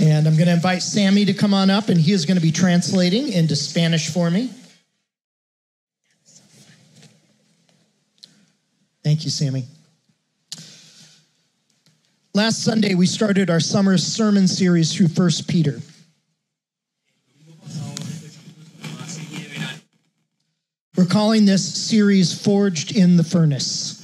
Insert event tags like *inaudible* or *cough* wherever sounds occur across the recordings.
And I'm going to invite Sammy to come on up, and he is going to be translating into Spanish for me. Thank you, Sammy. Last Sunday, we started our summer sermon series through 1 Peter. We're calling this series Forged in the Furnace.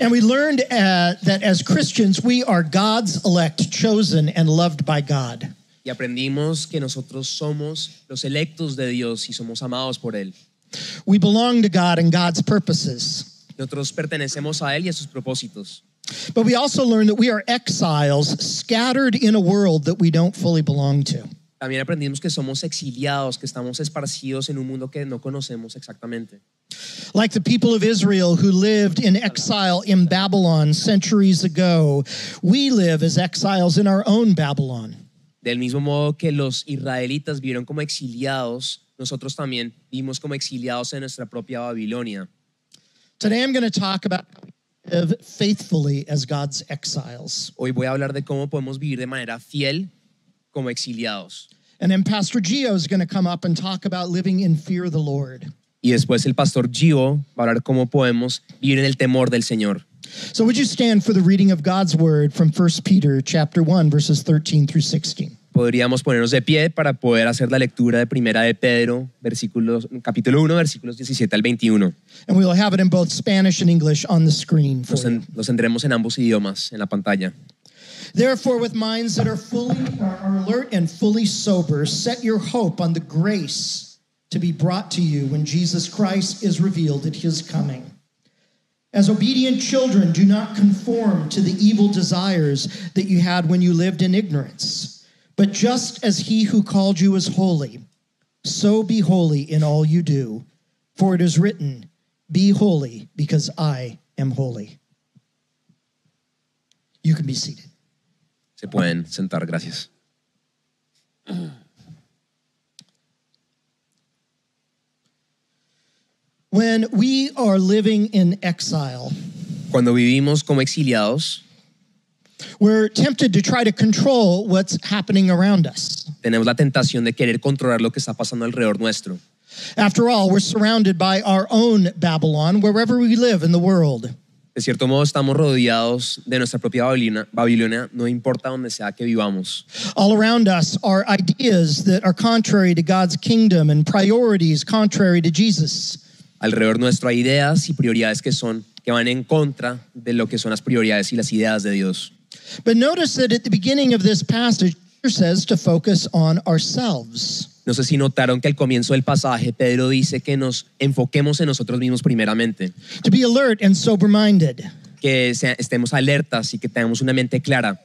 And we learned uh, that as Christians, we are God's elect, chosen, and loved by God. Y aprendimos que nosotros somos los electos de Dios y somos amados por Él. We belong to God and God's purposes. Nosotros pertenecemos a Él y a sus propósitos. But we also learned that we are exiles scattered in a world that we don't fully belong to. También aprendimos que somos exiliados, que estamos esparcidos en un mundo que no conocemos exactamente. Like the people of Israel who lived in exile in Babylon centuries ago, we live as exiles in our own Babylon. Del mismo modo que los israelitas vieron como exiliados, nosotros también vimos como exiliados en nuestra propia Babilonia. Today I'm going to talk about faithfully as God's exiles. Hoy voy a hablar de cómo podemos vivir de manera fiel como exiliados. And then Pastor Gio is going to come up and talk about living in fear of the Lord. Y después el pastor Gio va a hablar cómo podemos vivir en el temor del Señor. So would you stand for the reading of God's word from 1 Peter chapter 1 verses 13 through 16. Podríamos ponernos de pie para poder hacer la lectura de Primera de Pedro, versículos, capítulo 1, versículos 17 al 21. And we will have it in both Spanish and English on the screen for Los, you. en- los tendremos en ambos idiomas en la pantalla. Therefore, with minds that are fully are alert and fully sober, set your hope on the grace to be brought to you when Jesus Christ is revealed at his coming. As obedient children, do not conform to the evil desires that you had when you lived in ignorance. But just as he who called you is holy, so be holy in all you do. For it is written, Be holy, because I am holy. You can be seated. Se pueden sentar, gracias. When we are living in exile, Cuando vivimos como exiliados, we're tempted to try to control what's happening around us. tenemos la tentación de querer controlar lo que está pasando alrededor nuestro. After all, we're surrounded by our own Babylon wherever we live in the world. De cierto modo, estamos rodeados de nuestra propia Babilonia, Babilonia, no importa donde sea que vivamos. All around us are ideas that are contrary to God's kingdom and priorities contrary to Jesus. Alrededor nuestro hay ideas y prioridades que son que van en contra de lo que son las prioridades y las ideas de Dios. But notice that at the beginning of this passage, says to focus on ourselves. No sé si notaron que al comienzo del pasaje Pedro dice que nos enfoquemos en nosotros mismos primeramente, To be alert and sober minded. que estemos alertas y que tengamos una mente clara.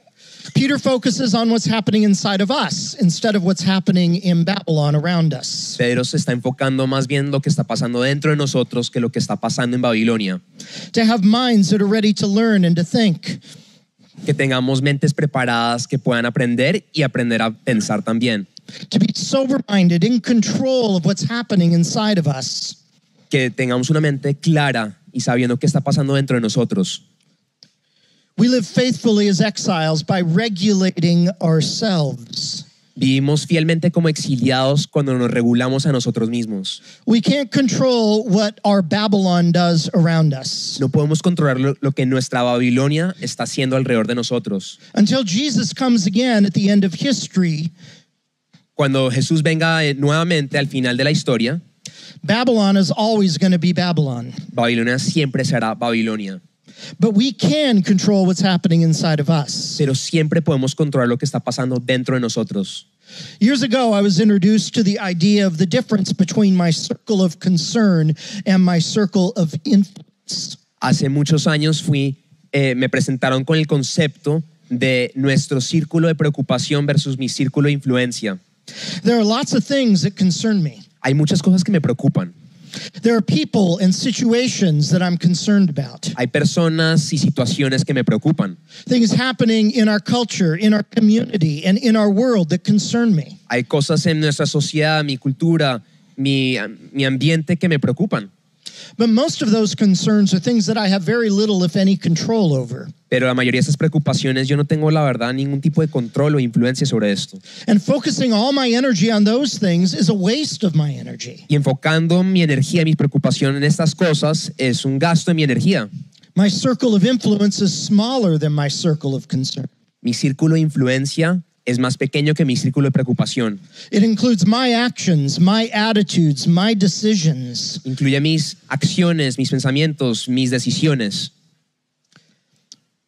Peter focuses on what's happening inside of us instead of what's happening in Babylon around us. Pedro se está enfocando más bien lo que está pasando dentro de nosotros que lo que está pasando en Babilonia. To have minds that are ready to learn and to think. Que tengamos mentes preparadas que puedan aprender y aprender a pensar también. To be sober minded, in control of what's happening inside of us. Que tengamos una mente clara y sabiendo qué está pasando dentro de nosotros. We live faithfully as exiles by regulating ourselves. Vivimos fielmente como exiliados cuando nos regulamos a nosotros mismos. We can't control what our Babylon does around us. No podemos controlar lo, lo que nuestra Babilonia está haciendo alrededor de nosotros. Until Jesus comes again at the end of history, Cuando Jesús venga eh, nuevamente al final de la historia, Babylon is always going to be Babylon. Babilonia siempre será Babilonia. But we can control what's happening inside of us. Pero siempre podemos controlar lo que está pasando dentro de nosotros. Years ago, I was introduced to the idea of the difference between my circle of concern and my circle of influence. Hace muchos años fui, eh, me presentaron con el concepto de nuestro círculo de preocupación versus mi círculo de influencia. There are lots of things that concern me. Hay muchas cosas que me preocupan. There are people and situations that I'm concerned about. Hay personas y situaciones que me preocupan. Things happening in our culture, in our community, and in our world that concern me. Hay cosas en nuestra sociedad, mi cultura, mi, mi ambiente que me preocupan. But most of those concerns are things that I have very little, if any, control over. Pero la mayoría de esas preocupaciones yo no tengo la verdad ningún tipo de control o influencia sobre esto. And focusing all my energy on those things is a waste of my energy. Y enfocando mi energía, mi preocupación en estas cosas es un gasto de mi energía. My circle of influence is smaller than my circle of concern. Mi círculo de influencia es más pequeño que mi círculo de preocupación. It includes my actions, my attitudes, my decisions. Incluye mis acciones, mis pensamientos, mis decisiones.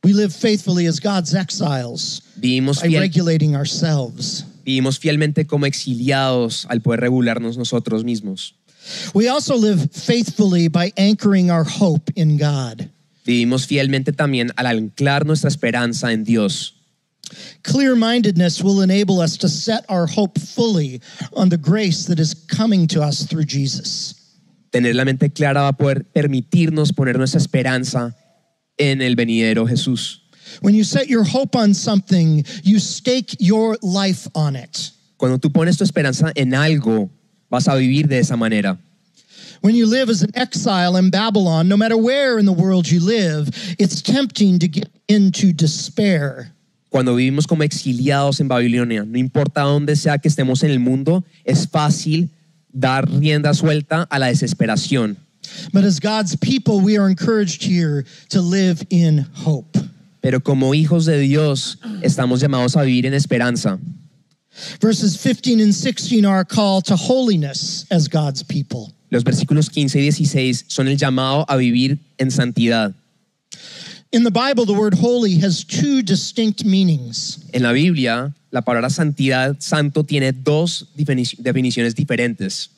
We live faithfully as God's exiles Vivimos, by regulating ourselves. vivimos fielmente como exiliados al poder regularnos nosotros mismos. We also live faithfully by anchoring our hope in God. Vivimos fielmente también al anclar nuestra esperanza en Dios. Clear mindedness will enable us to set our hope fully on the grace that is coming to us through Jesus. Tener la mente clara va a poder permitirnos poner nuestra esperanza en el venidero Jesús. When you set your hope on something, you stake your life on it. Cuando tú pones tu esperanza en algo, vas a vivir de esa manera. When you live as an exile in Babylon, no matter where in the world you live, it's tempting to get into despair. Cuando vivimos como exiliados en Babilonia, no importa dónde sea que estemos en el mundo, es fácil dar rienda suelta a la desesperación. But as God's people, we are encouraged here to live in hope. Pero como hijos de Dios, estamos llamados a vivir en esperanza. Verses 15 and 16 are a call to holiness as God's people. Los versículos 15 y 16 son el llamado a vivir en santidad. In the Bible, the word holy has two distinct meanings. En la Biblia, la palabra santidad, santo, tiene dos definiciones diferentes.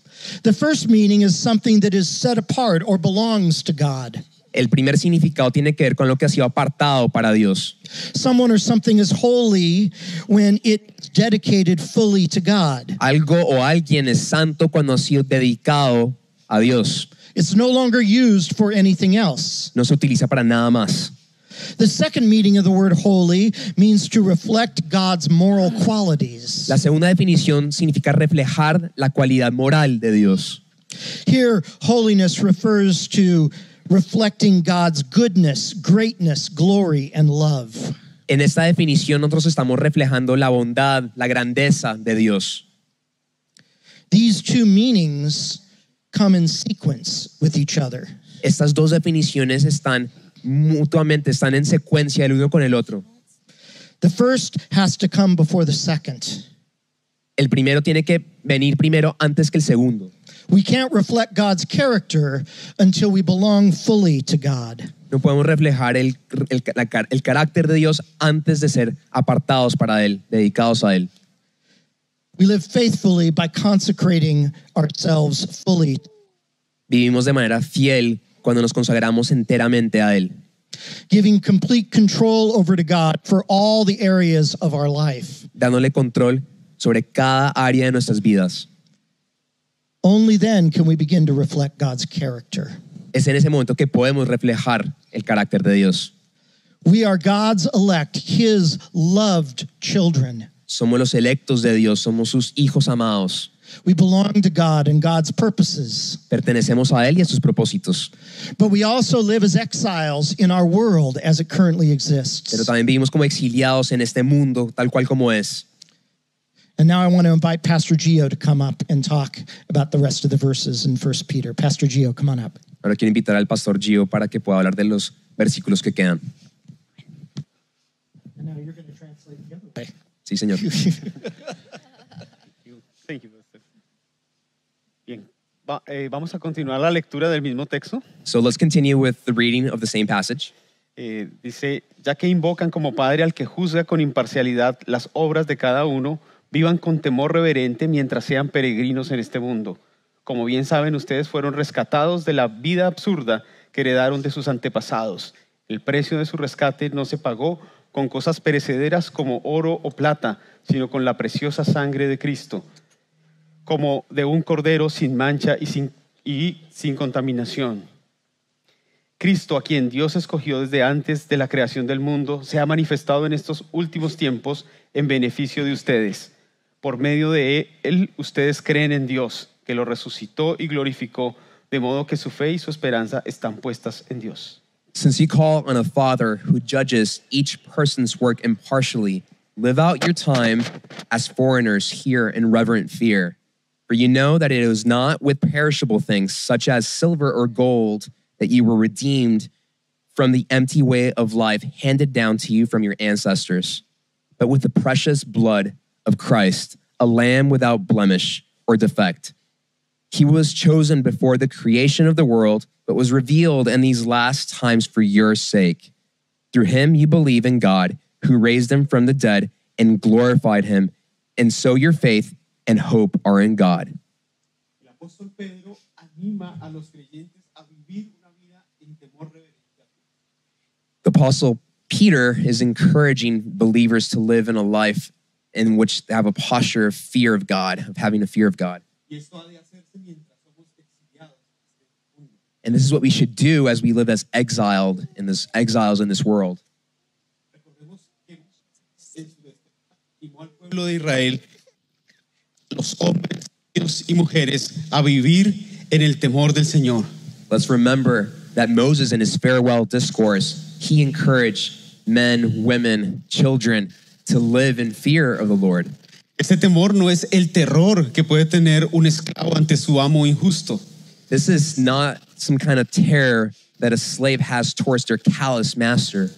The first meaning is something that is set apart or belongs to God. El primer significado tiene que ver con lo que ha sido apartado para Dios. Someone or something is holy when it's dedicated fully to God. Algo o alguien es santo cuando ha sido dedicado a Dios. It's no longer used for anything else. No se utiliza para nada más. The second meaning of the word holy means to reflect God's moral qualities. La segunda definición significa reflejar la cualidad moral de Dios. Here, holiness refers to reflecting God's goodness, greatness, glory, and love. En esta definición nosotros estamos reflejando la bondad, la grandeza de Dios. These two meanings come in sequence with each other. Estas dos definiciones están mutuamente, están en secuencia el uno con el otro. The first has to come before the second. El primero tiene que venir primero antes que el segundo. We can't reflect God's character until we belong fully to God. No podemos reflejar el, el, car- el carácter de Dios antes de ser apartados para Él, dedicados a Él. We live faithfully by consecrating ourselves fully. Vivimos de manera fiel cuando nos consagramos enteramente a Él, giving complete control over to God for all the areas of our life. dándole control sobre cada área de nuestras vidas. Only then can we begin to reflect God's character. Es en ese momento que podemos reflejar el carácter de Dios. We are God's elect, His loved children. Somos los electos de Dios, somos sus hijos amados. We belong to God and God's purposes. Pertenecemos a Él y a sus propósitos. But we also live as exiles in our world as it currently exists. Pero exists. también vivimos como exiliados en este mundo tal cual como es. And now I want to invite Pastor Gio to come up and talk about the rest of the verses in 1 Peter. Pastor Gio, come on up. Ahora quiero invitar al pastor Gio para que pueda hablar de los versículos que quedan. And now you're going to translate the other way. Sí, señor. *laughs* Thank you, Pastor. Bien, Va- eh, vamos a continuar la lectura del mismo texto. So let's continue with the reading of the same passage. Eh, dice, ya que invocan como Padre al que juzga con imparcialidad las obras de cada uno, vivan con temor reverente mientras sean peregrinos en este mundo. Como bien saben, ustedes fueron rescatados de la vida absurda que heredaron de sus antepasados. El precio de su rescate no se pagó con cosas perecederas como oro o plata, sino con la preciosa sangre de Cristo, como de un cordero sin mancha y sin, y sin contaminación. Cristo, a quien Dios escogió desde antes de la creación del mundo, se ha manifestado en estos últimos tiempos en beneficio de ustedes. Por medio de Él, ustedes creen en Dios, que lo resucitó y glorificó, de modo que su fe y su esperanza están puestas en Dios. Since you call on a Father who judges each person's work impartially, live out your time as foreigners here in reverent fear. For you know that it was not with perishable things, such as silver or gold, that you were redeemed from the empty way of life handed down to you from your ancestors, but with the precious blood of Christ, a lamb without blemish or defect. He was chosen before the creation of the world, but was revealed in these last times for your sake. Through him you believe in God, who raised him from the dead and glorified him, and so your faith and hope are in God. El apóstol Pedro anima a los creyentes a vivir una vida en temor reverente. The apostle Peter is encouraging believers to live in a life in which they have a posture of fear of God, of having a fear of God. Y esto ha de hacerse mientras somos exiliados en este mundo. And this is what we should do as we live as exiled in this exiles in this world. Los hombres niños y mujeres, a vivir en el temor del Señor. Let's remember that Moses, in his farewell discourse, he encouraged men, women, children to live in fear of the Lord. Este temor no es el terror que puede tener un esclavo ante su amo injusto. This is not some kind of terror that a slave has towards their callous master,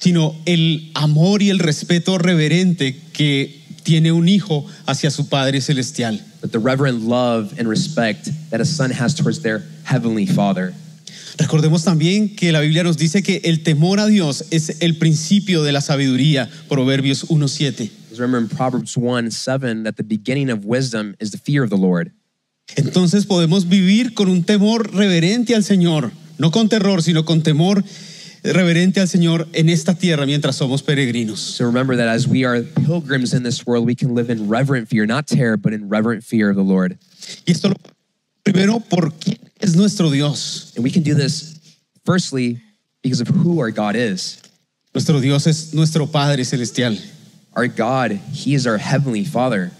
sino el amor y el respeto reverente que tiene un hijo hacia su Padre Celestial. but the reverent love and respect that a son has towards their heavenly father. Recordemos también que la Biblia nos dice que el temor a Dios es el principio de la sabiduría, Proverbios 1.7. Because remember in Proverbs 1 7 that the beginning of wisdom is the fear of the Lord. Entonces podemos vivir con un temor reverente al Señor, no con terror, sino con temor reverente al Señor en esta tierra mientras somos peregrinos. So remember that as we are pilgrims in this world, we can live in reverent fear, not terror, but in reverent fear of the Lord. Y esto lo primero por quién es nuestro Dios. And we can do this firstly because of who our God is. Nuestro Dios es nuestro Padre Celestial. Our God, He is our heavenly Father.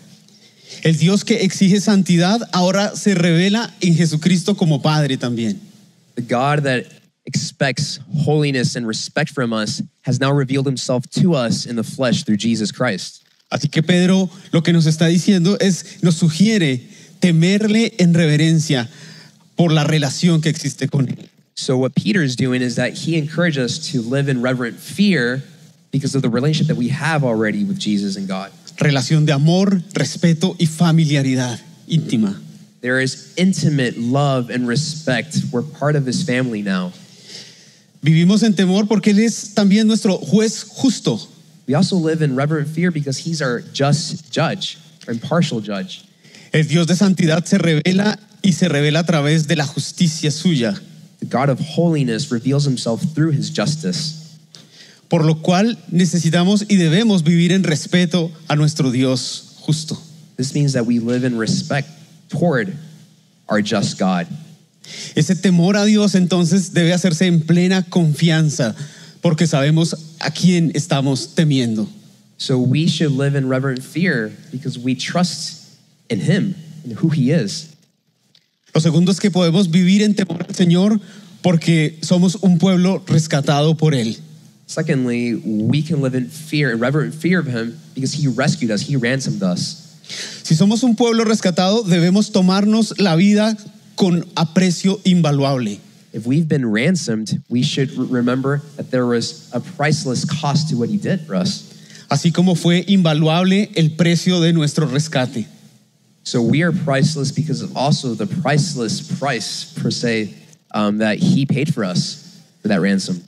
El Dios que exige santidad ahora se revela en Jesucristo como Padre también. The God that expects holiness and respect from us has now revealed Himself to us in the flesh through Jesus Christ. Así que Pedro lo que nos está diciendo es, nos sugiere temerle en reverencia por la relación que existe con él. So, what Peter is doing is that he encouraged us to live in reverent fear because of the relationship that we have already with Jesus and God. Relación de amor, respeto y familiaridad íntima. There is intimate love and respect. We're part of his family now. Vivimos en temor porque Él es también nuestro juez justo. We also live in reverent fear because he's our just judge, our impartial judge. El Dios de santidad se revela y se revela a través de la justicia suya, The God of holiness reveals himself through his justice. por lo cual necesitamos y debemos vivir en respeto a nuestro Dios justo. This means that we live in respect toward our just God. Ese temor a Dios entonces debe hacerse en plena confianza, porque sabemos a quién estamos temiendo. So we should live in reverent fear because we trust in him and who he is. Lo segundo es que podemos vivir en temor al Señor porque somos un pueblo rescatado por Él. Secondly, we can live in fear, in reverent fear of him because he rescued us, he ransomed us. Si somos un pueblo rescatado, debemos tomarnos la vida con aprecio invaluable. If we've been ransomed, we should remember that there was a priceless cost to what he did for us. Así como fue invaluable el precio de nuestro rescate. So we are priceless because of also the priceless price, per se, um, that he paid for us for that ransom.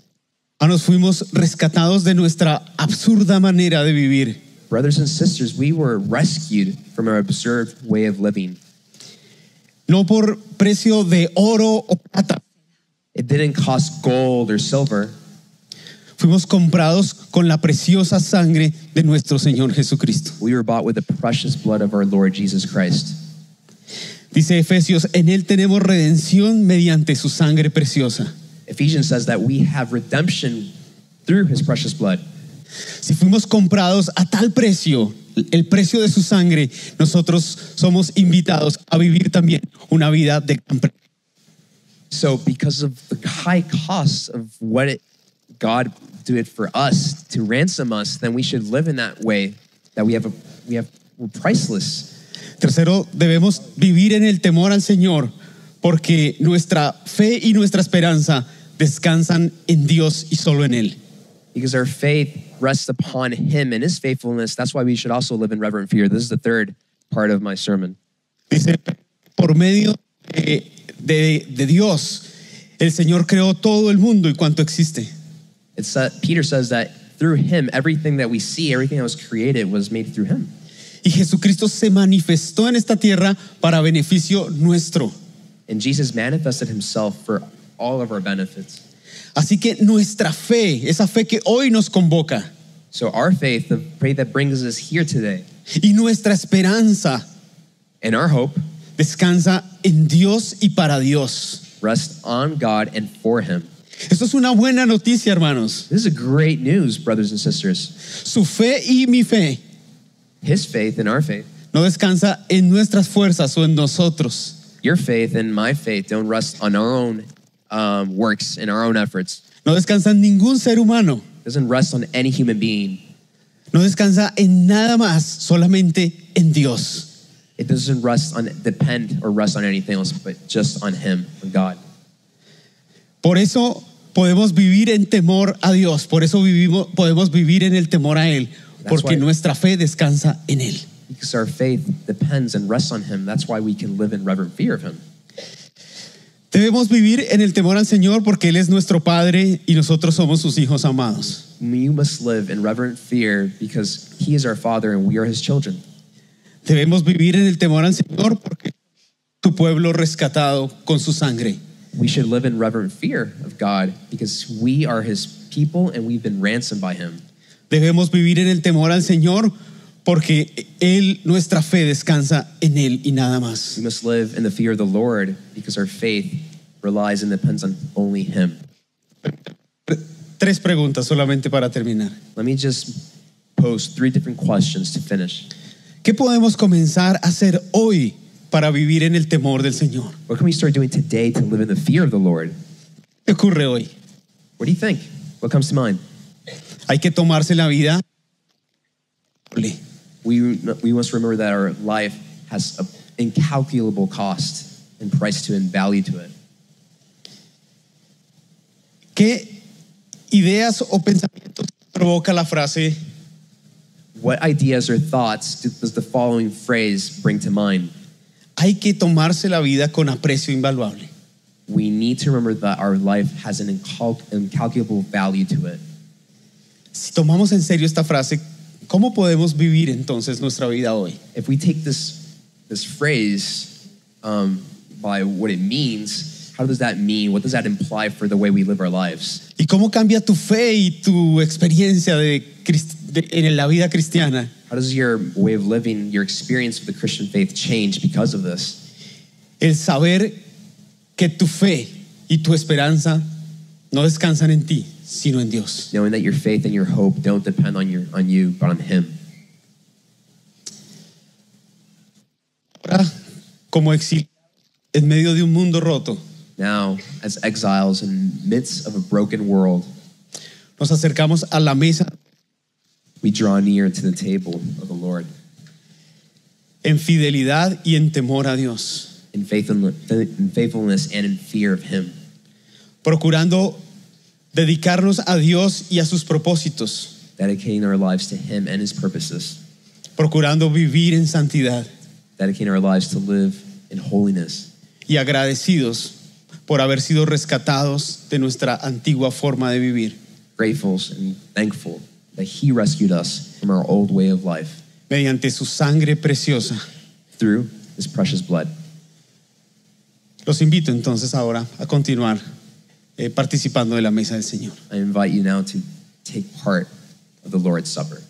Ah, Nos fuimos rescatados de nuestra absurda manera de vivir. Brothers and sisters, we were rescued from our absurd way of living. No por precio de oro o plata. It didn't cost gold or silver. Fuimos comprados con la preciosa sangre de nuestro Señor Jesucristo. We were bought with the precious blood of our Lord Jesus Christ. Dice Efesios, en Él tenemos redención mediante su sangre preciosa. Ephesians says that we have redemption through his precious blood. Si fuimos comprados a tal precio, el precio de su sangre, nosotros somos invitados a vivir también una vida de gran So, because of the high cost of what it, God did for us to ransom us, then we should live in that way. That we have a we have we're priceless. Tercero, debemos vivir en el temor al Señor porque nuestra fe y nuestra esperanza descansan en Dios y solo en Él. Because our faith rests upon Him and His faithfulness. That's why we should also live in reverent fear. This is the third part of my sermon. Dice, por medio de, de- de Dios, el Señor creó todo el mundo y cuanto existe. It's that Peter says that through Him, everything that we see, everything that was created, was made through Him. Y Jesucristo se manifestó en esta tierra para beneficio nuestro. And Jesus manifested Himself for all of our benefits. Así que nuestra fe, esa fe que hoy nos convoca, So our faith, the faith that brings us here today, y nuestra esperanza and our hope descansa en Dios y para Dios. rest on God and for Him. Esto es una buena noticia, hermanos. This is a great news, brothers and sisters. Su fe y mi fe His faith and our faith, no descansa en nuestras fuerzas o en nosotros, your faith and my faith don't rest on our own um, works in our own efforts. no descansa en ningún ser humano, It doesn't rest on any human being. no descansa en nada más, solamente en Dios. It doesn't rest on depend or rest on anything else, but just on Him, on God. Por eso podemos vivir en temor a Dios, por eso vivimos, podemos vivir en el temor a Él, porque nuestra fe descansa en Él. Because our faith depends and rests on Him. That's why we can live in reverent fear of Him. Debemos vivir en el temor al Señor porque Él es nuestro Padre y nosotros somos sus hijos amados. You must live in reverent fear because He is our Father and we are His children. Debemos vivir en el temor al Señor porque tu pueblo rescatado con su sangre. We should live in reverent fear of God because we are His people and we've been ransomed by Him. Debemos vivir en el temor al Señor porque Él, nuestra fe descansa en Él y nada más. We must live in the fear of the Lord because our faith relies and depends on only Him. Tres preguntas solamente para terminar. Let me just pose three different questions to finish. ¿Qué podemos comenzar a hacer hoy para vivir en el temor del Señor? What can we start doing today to live in the fear of the Lord? ¿Qué ocurre hoy? What do you think? What comes to mind? Hay que tomarse la vida. We, we must remember that our life has an incalculable cost and price to and value to it. ¿Qué ideas o pensamientos provoca la frase What ideas or thoughts do- does the following phrase bring to mind? hay que tomarse la vida con aprecio invaluable? We need to remember that our life has an incal- incalculable value to it. Si tomamos en serio esta frase, ¿cómo podemos vivir entonces nuestra vida hoy? If we take this, this phrase um, by what it means, how does that mean? What does that imply for the way we live our lives? ¿Y cómo cambia tu fe y tu experiencia de, de- en la vida cristiana? How does your way of living, your experience of the Christian faith change because of this? El saber que tu fe y tu esperanza no descansan en ti, sino en Dios. Knowing that your faith and your hope don't depend on, your, on you, but on Him. Ahora, como exiliados en medio de un mundo roto, Now, as exiles in midst of a broken world, nos acercamos a la mesa. We draw near to the table of the Lord. En fidelidad y en temor a Dios, in faithfulness, in faithfulness and in fear of Him, procurando dedicarnos a Dios y a sus propósitos, dedicating our lives to Him and His purposes, procurando vivir en santidad. Dedicating our lives to live in holiness, y agradecidos por haber sido rescatados de nuestra antigua forma de vivir, grateful and thankful that He rescued us from our old way of life mediante su sangre preciosa. through His precious blood. Los invito entonces ahora a continuar eh, participando de la mesa del Señor. I invite you now to take part of the Lord's Supper.